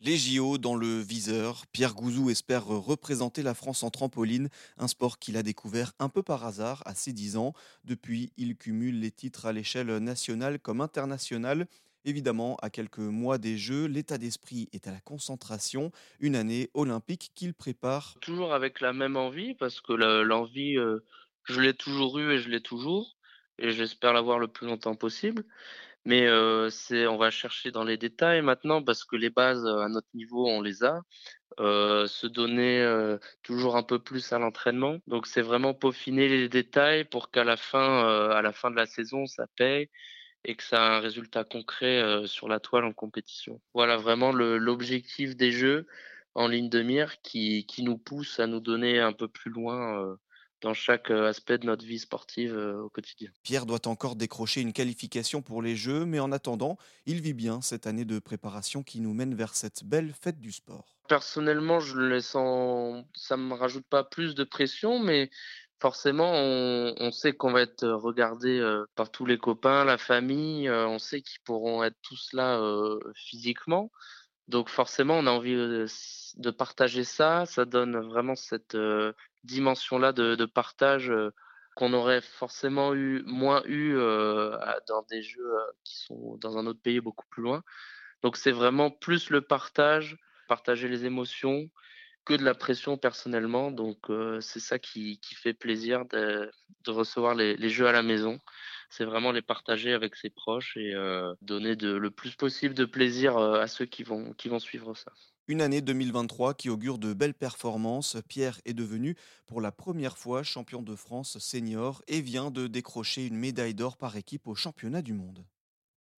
Les JO dans le viseur, Pierre Gouzou espère représenter la France en trampoline, un sport qu'il a découvert un peu par hasard à ses 10 ans. Depuis, il cumule les titres à l'échelle nationale comme internationale. Évidemment, à quelques mois des Jeux, l'état d'esprit est à la concentration, une année olympique qu'il prépare. Toujours avec la même envie, parce que le- l'envie, euh, je l'ai toujours eue et je l'ai toujours, et j'espère l'avoir le plus longtemps possible. Mais euh, c'est, on va chercher dans les détails maintenant, parce que les bases euh, à notre niveau, on les a. Euh, se donner euh, toujours un peu plus à l'entraînement. Donc c'est vraiment peaufiner les détails pour qu'à la fin, euh, à la fin de la saison, ça paye et que ça a un résultat concret euh, sur la toile en compétition. Voilà vraiment l'objectif des Jeux en ligne de mire qui, qui nous pousse à nous donner un peu plus loin dans chaque aspect de notre vie sportive au quotidien. Pierre doit encore décrocher une qualification pour les Jeux, mais en attendant, il vit bien cette année de préparation qui nous mène vers cette belle fête du sport. Personnellement, je le sens, ça me rajoute pas plus de pression, mais forcément, on, on sait qu'on va être regardé euh, par tous les copains, la famille, euh, on sait qu'ils pourront être tous là euh, physiquement. Donc forcément, on a envie de partager ça. Ça donne vraiment cette dimension-là de, partage qu'on aurait forcément eu moins eu dans des jeux qui sont dans un autre pays beaucoup plus loin. Donc c'est vraiment plus le partage, partager les émotions que de la pression personnellement. Donc c'est ça qui, fait plaisir de, recevoir les jeux à la maison. C'est vraiment les partager avec ses proches et euh, donner le plus possible de plaisir euh, à ceux qui vont, qui vont suivre ça. Une année 2023 qui augure de belles performances. Pierre est devenu pour la première fois champion de France senior et vient de décrocher une médaille d'or par équipe au championnat du monde.